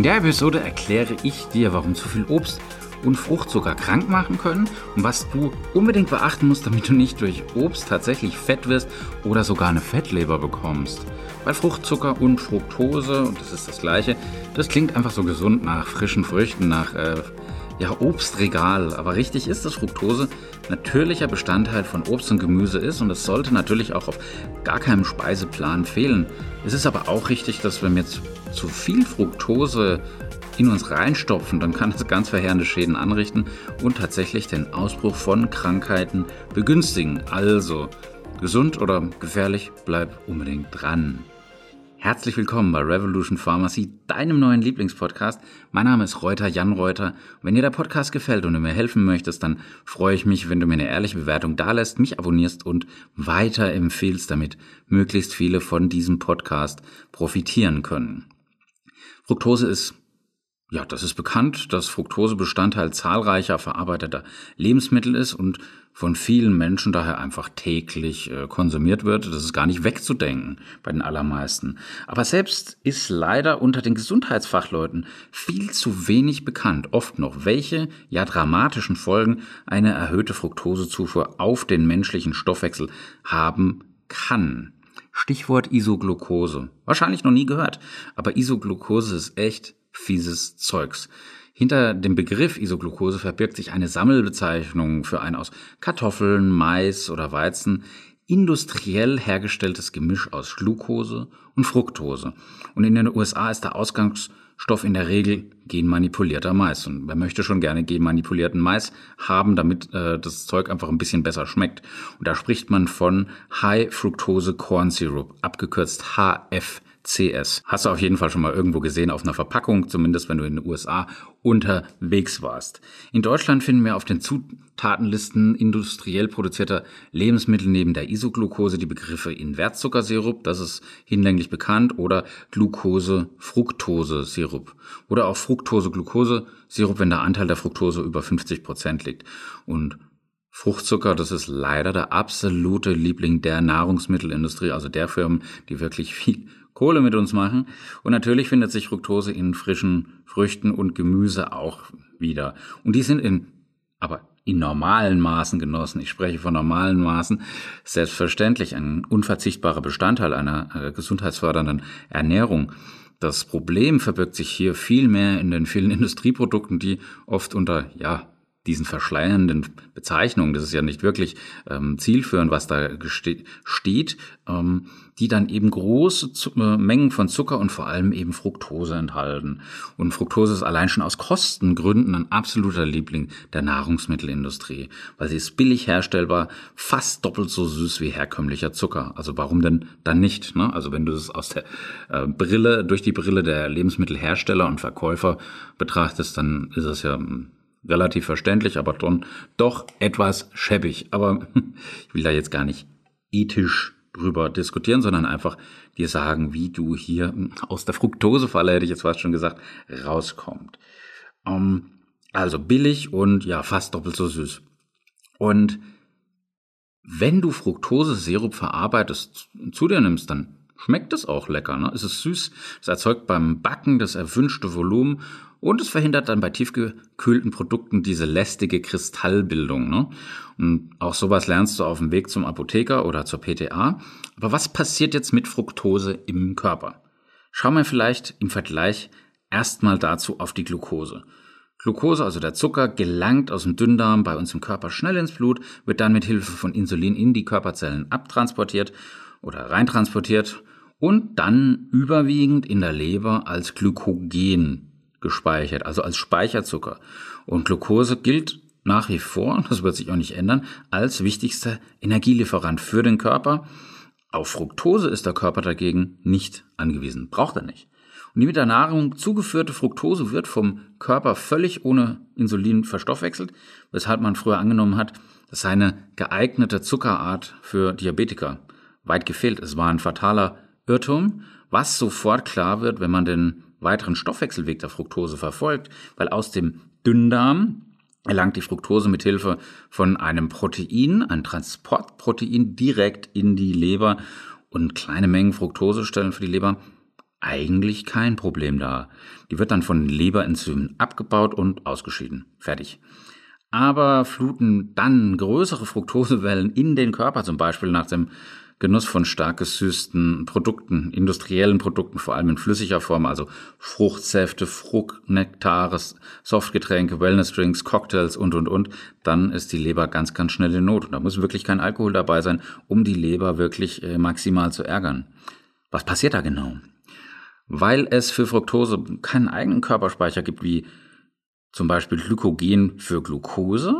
In der Episode erkläre ich dir, warum zu viel Obst und Fruchtzucker krank machen können und was du unbedingt beachten musst, damit du nicht durch Obst tatsächlich fett wirst oder sogar eine Fettleber bekommst. Weil Fruchtzucker und Fructose, und das ist das gleiche, das klingt einfach so gesund nach frischen Früchten, nach äh, ja, Obstregal. Aber richtig ist, dass Fructose natürlicher Bestandteil von Obst und Gemüse ist und es sollte natürlich auch auf gar keinem Speiseplan fehlen. Es ist aber auch richtig, dass wenn wir jetzt zu viel Fructose in uns reinstopfen, dann kann es ganz verheerende Schäden anrichten und tatsächlich den Ausbruch von Krankheiten begünstigen. Also, gesund oder gefährlich, bleib unbedingt dran. Herzlich willkommen bei Revolution Pharmacy, deinem neuen Lieblingspodcast. Mein Name ist Reuter, Jan Reuter. Wenn dir der Podcast gefällt und du mir helfen möchtest, dann freue ich mich, wenn du mir eine ehrliche Bewertung dalässt, mich abonnierst und weiterempfehlst, damit möglichst viele von diesem Podcast profitieren können. Fructose ist ja, das ist bekannt, dass Fructose Bestandteil zahlreicher verarbeiteter Lebensmittel ist und von vielen Menschen daher einfach täglich äh, konsumiert wird. Das ist gar nicht wegzudenken bei den allermeisten. Aber selbst ist leider unter den Gesundheitsfachleuten viel zu wenig bekannt, oft noch, welche ja dramatischen Folgen eine erhöhte Fructosezufuhr auf den menschlichen Stoffwechsel haben kann. Stichwort Isoglucose. Wahrscheinlich noch nie gehört, aber Isoglucose ist echt fieses Zeugs. Hinter dem Begriff Isoglucose verbirgt sich eine Sammelbezeichnung für ein aus Kartoffeln, Mais oder Weizen industriell hergestelltes Gemisch aus Glucose und Fructose. Und in den USA ist der Ausgangsstoff in der Regel genmanipulierter Mais. Und wer möchte schon gerne genmanipulierten Mais haben, damit äh, das Zeug einfach ein bisschen besser schmeckt. Und da spricht man von High Fructose Corn Syrup, abgekürzt HF. CS. Hast du auf jeden Fall schon mal irgendwo gesehen auf einer Verpackung, zumindest wenn du in den USA unterwegs warst. In Deutschland finden wir auf den Zutatenlisten industriell produzierter Lebensmittel neben der Isoglucose die Begriffe Invertzuckersirup, das ist hinlänglich bekannt, oder Glucose-Fructose-Sirup oder auch Fructose-Glucose-Sirup, wenn der Anteil der Fructose über 50 Prozent liegt. Und Fruchtzucker, das ist leider der absolute Liebling der Nahrungsmittelindustrie, also der Firmen, die wirklich viel Kohle mit uns machen. Und natürlich findet sich Fructose in frischen Früchten und Gemüse auch wieder. Und die sind in, aber in normalen Maßen genossen, ich spreche von normalen Maßen, selbstverständlich ein unverzichtbarer Bestandteil einer äh, gesundheitsfördernden Ernährung. Das Problem verbirgt sich hier viel mehr in den vielen Industrieprodukten, die oft unter, ja, diesen verschleiernden Bezeichnungen, das ist ja nicht wirklich ähm, zielführend, was da steht, ähm, die dann eben große Z äh, Mengen von Zucker und vor allem eben Fructose enthalten. Und Fructose ist allein schon aus Kostengründen ein absoluter Liebling der Nahrungsmittelindustrie, weil sie ist billig herstellbar, fast doppelt so süß wie herkömmlicher Zucker. Also warum denn dann nicht? Ne? Also wenn du es aus der äh, Brille, durch die Brille der Lebensmittelhersteller und Verkäufer betrachtest, dann ist es ja hm, relativ verständlich, aber dann doch etwas schäbig. Aber ich will da jetzt gar nicht ethisch drüber diskutieren, sondern einfach dir sagen, wie du hier aus der Fructosefalle, hätte ich jetzt fast schon gesagt, rauskommt. Ähm, also billig und ja, fast doppelt so süß. Und wenn du Fructose-Sirup verarbeitest, zu dir nimmst, dann schmeckt es auch lecker. Ne? Es ist süß, es erzeugt beim Backen das erwünschte Volumen und es verhindert dann bei tiefgekühlten Produkten diese lästige Kristallbildung. Ne? Und auch sowas lernst du auf dem Weg zum Apotheker oder zur PTA. Aber was passiert jetzt mit Fructose im Körper? Schauen wir vielleicht im Vergleich erstmal dazu auf die Glucose. Glucose, also der Zucker, gelangt aus dem Dünndarm bei uns im Körper schnell ins Blut, wird dann mit Hilfe von Insulin in die Körperzellen abtransportiert oder reintransportiert und dann überwiegend in der Leber als Glykogen gespeichert, also als Speicherzucker. Und Glucose gilt nach wie vor, das wird sich auch nicht ändern, als wichtigster Energielieferant für den Körper. Auf Fructose ist der Körper dagegen nicht angewiesen, braucht er nicht. Und die mit der Nahrung zugeführte Fructose wird vom Körper völlig ohne Insulin verstoffwechselt, weshalb man früher angenommen hat, dass eine geeignete Zuckerart für Diabetiker weit gefehlt. Es war ein fataler Irrtum, was sofort klar wird, wenn man den weiteren Stoffwechselweg der Fructose verfolgt, weil aus dem Dünndarm erlangt die Fructose mit Hilfe von einem Protein, ein Transportprotein, direkt in die Leber und kleine Mengen Fructose stellen für die Leber eigentlich kein Problem da. Die wird dann von Leberenzymen abgebaut und ausgeschieden. Fertig. Aber fluten dann größere Fructosewellen in den Körper, zum Beispiel nach dem Genuss von stark gesüßten Produkten, industriellen Produkten, vor allem in flüssiger Form, also Fruchtsäfte, Fruchtnektare, Softgetränke, Wellnessdrinks, Cocktails und, und, und, dann ist die Leber ganz, ganz schnell in Not. Und da muss wirklich kein Alkohol dabei sein, um die Leber wirklich äh, maximal zu ärgern. Was passiert da genau? Weil es für Fructose keinen eigenen Körperspeicher gibt, wie zum Beispiel Glykogen für Glucose,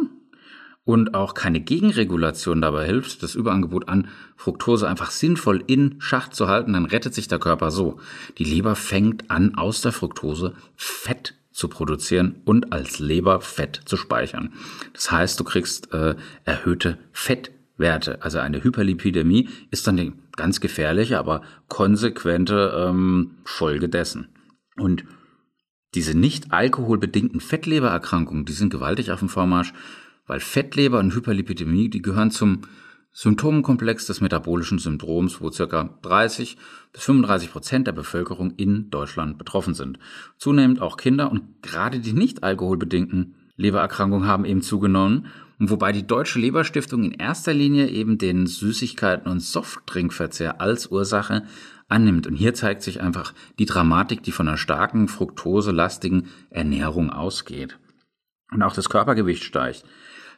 und auch keine Gegenregulation dabei hilft, das Überangebot an Fructose einfach sinnvoll in Schacht zu halten, dann rettet sich der Körper so. Die Leber fängt an, aus der Fructose Fett zu produzieren und als Leberfett zu speichern. Das heißt, du kriegst äh, erhöhte Fettwerte. Also eine Hyperlipidämie ist dann die ganz gefährliche, aber konsequente ähm, Folge dessen. Und diese nicht alkoholbedingten Fettlebererkrankungen, die sind gewaltig auf dem Vormarsch weil Fettleber und Hyperlipidämie, die gehören zum Symptomenkomplex des metabolischen Syndroms, wo ca. 30 bis 35 Prozent der Bevölkerung in Deutschland betroffen sind. Zunehmend auch Kinder und gerade die nicht alkoholbedingten Lebererkrankungen haben eben zugenommen. Und wobei die Deutsche Leberstiftung in erster Linie eben den Süßigkeiten- und Softdrinkverzehr als Ursache annimmt. Und hier zeigt sich einfach die Dramatik, die von einer starken, fruktoselastigen Ernährung ausgeht. Und auch das Körpergewicht steigt.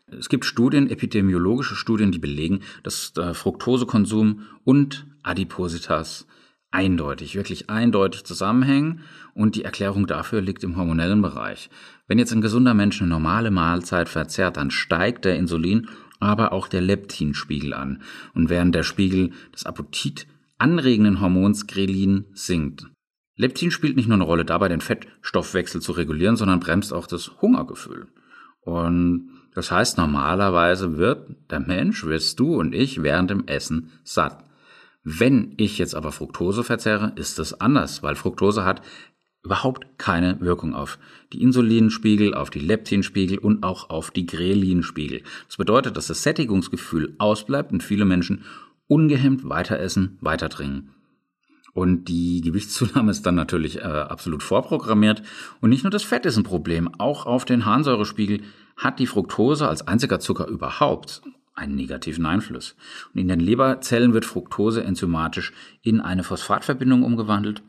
Es gibt Studien, epidemiologische Studien, die belegen, dass der Fructosekonsum und Adipositas eindeutig, wirklich eindeutig zusammenhängen und die Erklärung dafür liegt im hormonellen Bereich. Wenn jetzt ein gesunder Mensch eine normale Mahlzeit verzehrt, dann steigt der Insulin, aber auch der Leptinspiegel an. Und während der Spiegel des Appetit anregenden Hormons Grelin sinkt. Leptin spielt nicht nur eine Rolle dabei, den Fettstoffwechsel zu regulieren, sondern bremst auch das Hungergefühl. Und das heißt, normalerweise wird der Mensch, wirst du und ich während dem Essen satt. Wenn ich jetzt aber Fructose verzehre, ist es anders, weil Fructose hat überhaupt keine Wirkung auf die Insulinspiegel, auf die Leptinspiegel und auch auf die Grelinspiegel. Das bedeutet, dass das Sättigungsgefühl ausbleibt und viele Menschen ungehemmt weiter essen, weiter trinken. Und die Gewichtszunahme ist dann natürlich äh, absolut vorprogrammiert. Und nicht nur das Fett ist ein Problem, auch auf den Harnsäurespiegel hat die Fructose als einziger Zucker überhaupt einen negativen Einfluss. Und in den Leberzellen wird Fructose enzymatisch in eine Phosphatverbindung umgewandelt.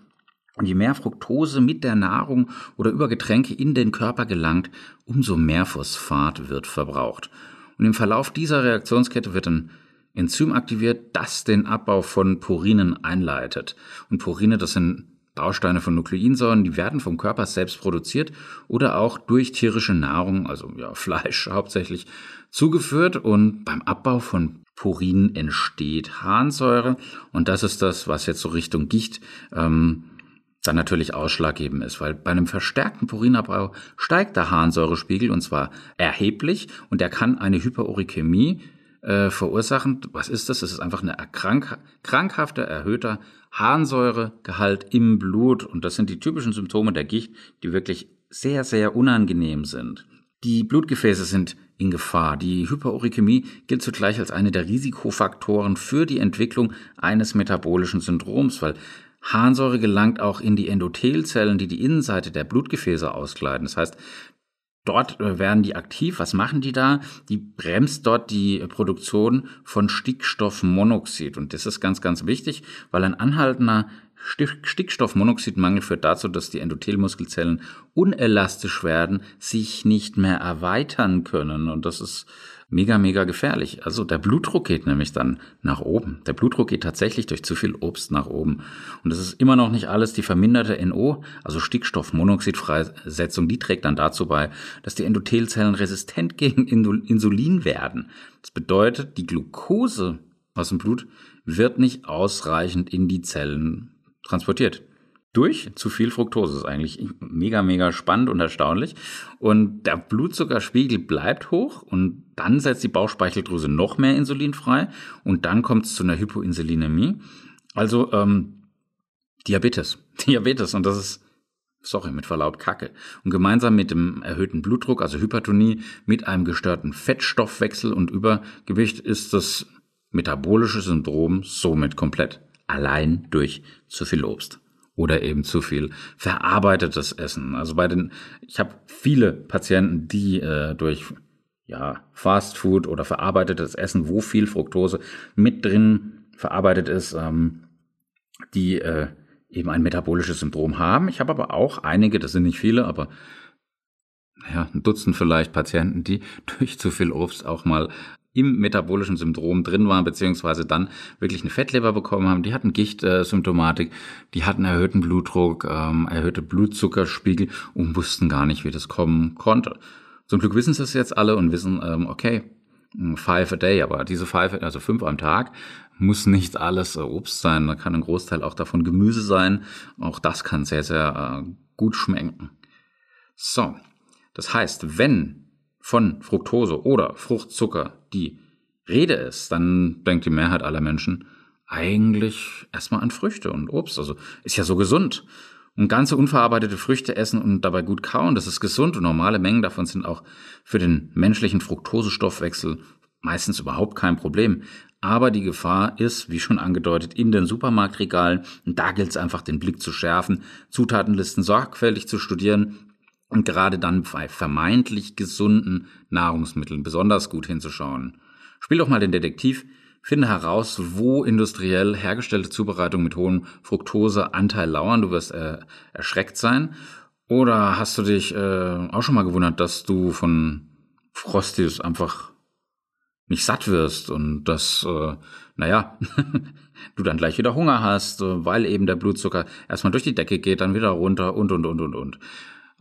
Und je mehr Fructose mit der Nahrung oder über Getränke in den Körper gelangt, umso mehr Phosphat wird verbraucht. Und im Verlauf dieser Reaktionskette wird ein Enzym aktiviert, das den Abbau von Purinen einleitet. Und Purine, das sind Bausteine von Nukleinsäuren, die werden vom Körper selbst produziert oder auch durch tierische Nahrung, also ja, Fleisch hauptsächlich, zugeführt. Und beim Abbau von Purin entsteht Harnsäure. Und das ist das, was jetzt so Richtung Gicht ähm, dann natürlich ausschlaggebend ist, weil bei einem verstärkten Purinabbau steigt der Harnsäurespiegel und zwar erheblich. Und er kann eine Hyperurikämie äh, verursachen. Was ist das? Es ist einfach eine krank, krankhafte, erhöhter Harnsäuregehalt im Blut. Und das sind die typischen Symptome der Gicht, die wirklich sehr, sehr unangenehm sind. Die Blutgefäße sind in Gefahr. Die Hyperurikämie gilt zugleich als eine der Risikofaktoren für die Entwicklung eines metabolischen Syndroms, weil Harnsäure gelangt auch in die Endothelzellen, die die Innenseite der Blutgefäße auskleiden. Das heißt, Dort äh, werden die aktiv. Was machen die da? Die bremst dort die Produktion von Stickstoffmonoxid. Und das ist ganz, ganz wichtig, weil ein anhaltender Stickstoffmonoxidmangel führt dazu, dass die Endothelmuskelzellen unelastisch werden, sich nicht mehr erweitern können. Und das ist mega, mega gefährlich. Also der Blutdruck geht nämlich dann nach oben. Der Blutdruck geht tatsächlich durch zu viel Obst nach oben. Und das ist immer noch nicht alles. Die verminderte NO, also Stickstoffmonoxidfreisetzung, die trägt dann dazu bei, dass die Endothelzellen resistent gegen Insulin werden. Das bedeutet, die Glucose aus dem Blut wird nicht ausreichend in die Zellen transportiert durch zu viel Fructose. Ist eigentlich mega, mega spannend und erstaunlich. Und der Blutzuckerspiegel bleibt hoch und dann setzt die Bauchspeicheldrüse noch mehr Insulin frei und dann kommt es zu einer Hypoinsulinämie. Also ähm, Diabetes. Diabetes und das ist sorry, mit Verlaub Kacke. Und gemeinsam mit dem erhöhten Blutdruck, also Hypertonie, mit einem gestörten Fettstoffwechsel und Übergewicht ist das metabolische Syndrom somit komplett. Allein durch zu viel Obst. oder eben zu viel verarbeitetes Essen. Also bei den, ich habe viele Patienten, die äh, durch ja, Fast Food oder verarbeitetes Essen, wo viel Fructose mit drin verarbeitet ist, ähm, die äh, eben ein metabolisches Syndrom haben. Ich habe aber auch einige, das sind nicht viele, aber ja, ein Dutzend vielleicht Patienten, die durch zu viel Obst auch mal im metabolischen Syndrom drin waren, beziehungsweise dann wirklich eine Fettleber bekommen haben. Die hatten Gichtsymptomatik, die hatten erhöhten Blutdruck, ähm, erhöhte Blutzuckerspiegel und wussten gar nicht, wie das kommen konnte. Zum Glück wissen sie es jetzt alle und wissen, ähm, okay, five a day, aber diese five, also fünf am Tag, muss nicht alles äh, Obst sein. Da kann ein Großteil auch davon Gemüse sein. Auch das kann sehr, sehr äh, gut schmecken. So, das heißt, wenn von Fructose oder Fruchtzucker die Rede ist, dann denkt die Mehrheit aller Menschen eigentlich erstmal an Früchte und Obst. Also ist ja so gesund. Und ganze unverarbeitete Früchte essen und dabei gut kauen, das ist gesund und normale Mengen davon sind auch für den menschlichen Fructosestoffwechsel meistens überhaupt kein Problem. Aber die Gefahr ist, wie schon angedeutet, in den Supermarktregalen. Und da gilt es einfach, den Blick zu schärfen, Zutatenlisten sorgfältig zu studieren und gerade dann bei vermeintlich gesunden Nahrungsmitteln besonders gut hinzuschauen. Spiel doch mal den Detektiv, finde heraus, wo industriell hergestellte Zubereitungen mit hohem Fructoseanteil lauern. Du wirst äh, erschreckt sein. Oder hast du dich äh, auch schon mal gewundert, dass du von Frosties einfach nicht satt wirst und dass, äh, naja, du dann gleich wieder Hunger hast, äh, weil eben der Blutzucker erstmal durch die Decke geht, dann wieder runter und, und, und, und, und.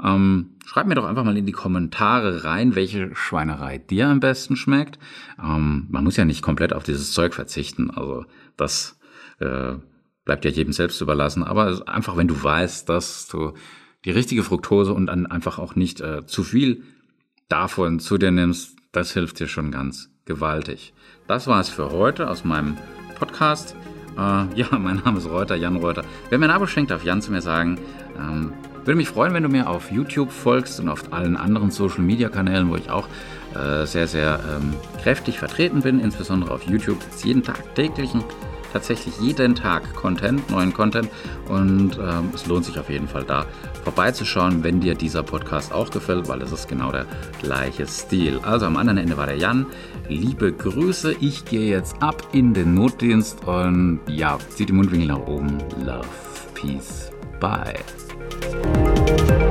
Ähm, schreib mir doch einfach mal in die Kommentare rein, welche Schweinerei dir am besten schmeckt. Ähm, man muss ja nicht komplett auf dieses Zeug verzichten. Also das äh, bleibt ja jedem selbst überlassen. Aber einfach, wenn du weißt, dass du die richtige Fructose und dann einfach auch nicht äh, zu viel davon zu dir nimmst, das hilft dir schon ganz gewaltig. Das war es für heute aus meinem Podcast. Äh, ja, mein Name ist Reuter, Jan Reuter. Wer mir ein Abo schenkt, darf Jan zu mir sagen. Ähm, würde mich freuen, wenn du mir auf YouTube folgst und auf allen anderen Social Media Kanälen, wo ich auch äh, sehr, sehr ähm, kräftig vertreten bin. Insbesondere auf YouTube ist jeden Tag täglichen, tatsächlich jeden Tag Content, neuen Content. Und ähm, es lohnt sich auf jeden Fall da vorbeizuschauen, wenn dir dieser Podcast auch gefällt, weil es ist genau der gleiche Stil. Also am anderen Ende war der Jan. Liebe Grüße, ich gehe jetzt ab in den Notdienst und ja, zieht die Mundwinkel nach oben. Love, Peace, Bye. Thank you.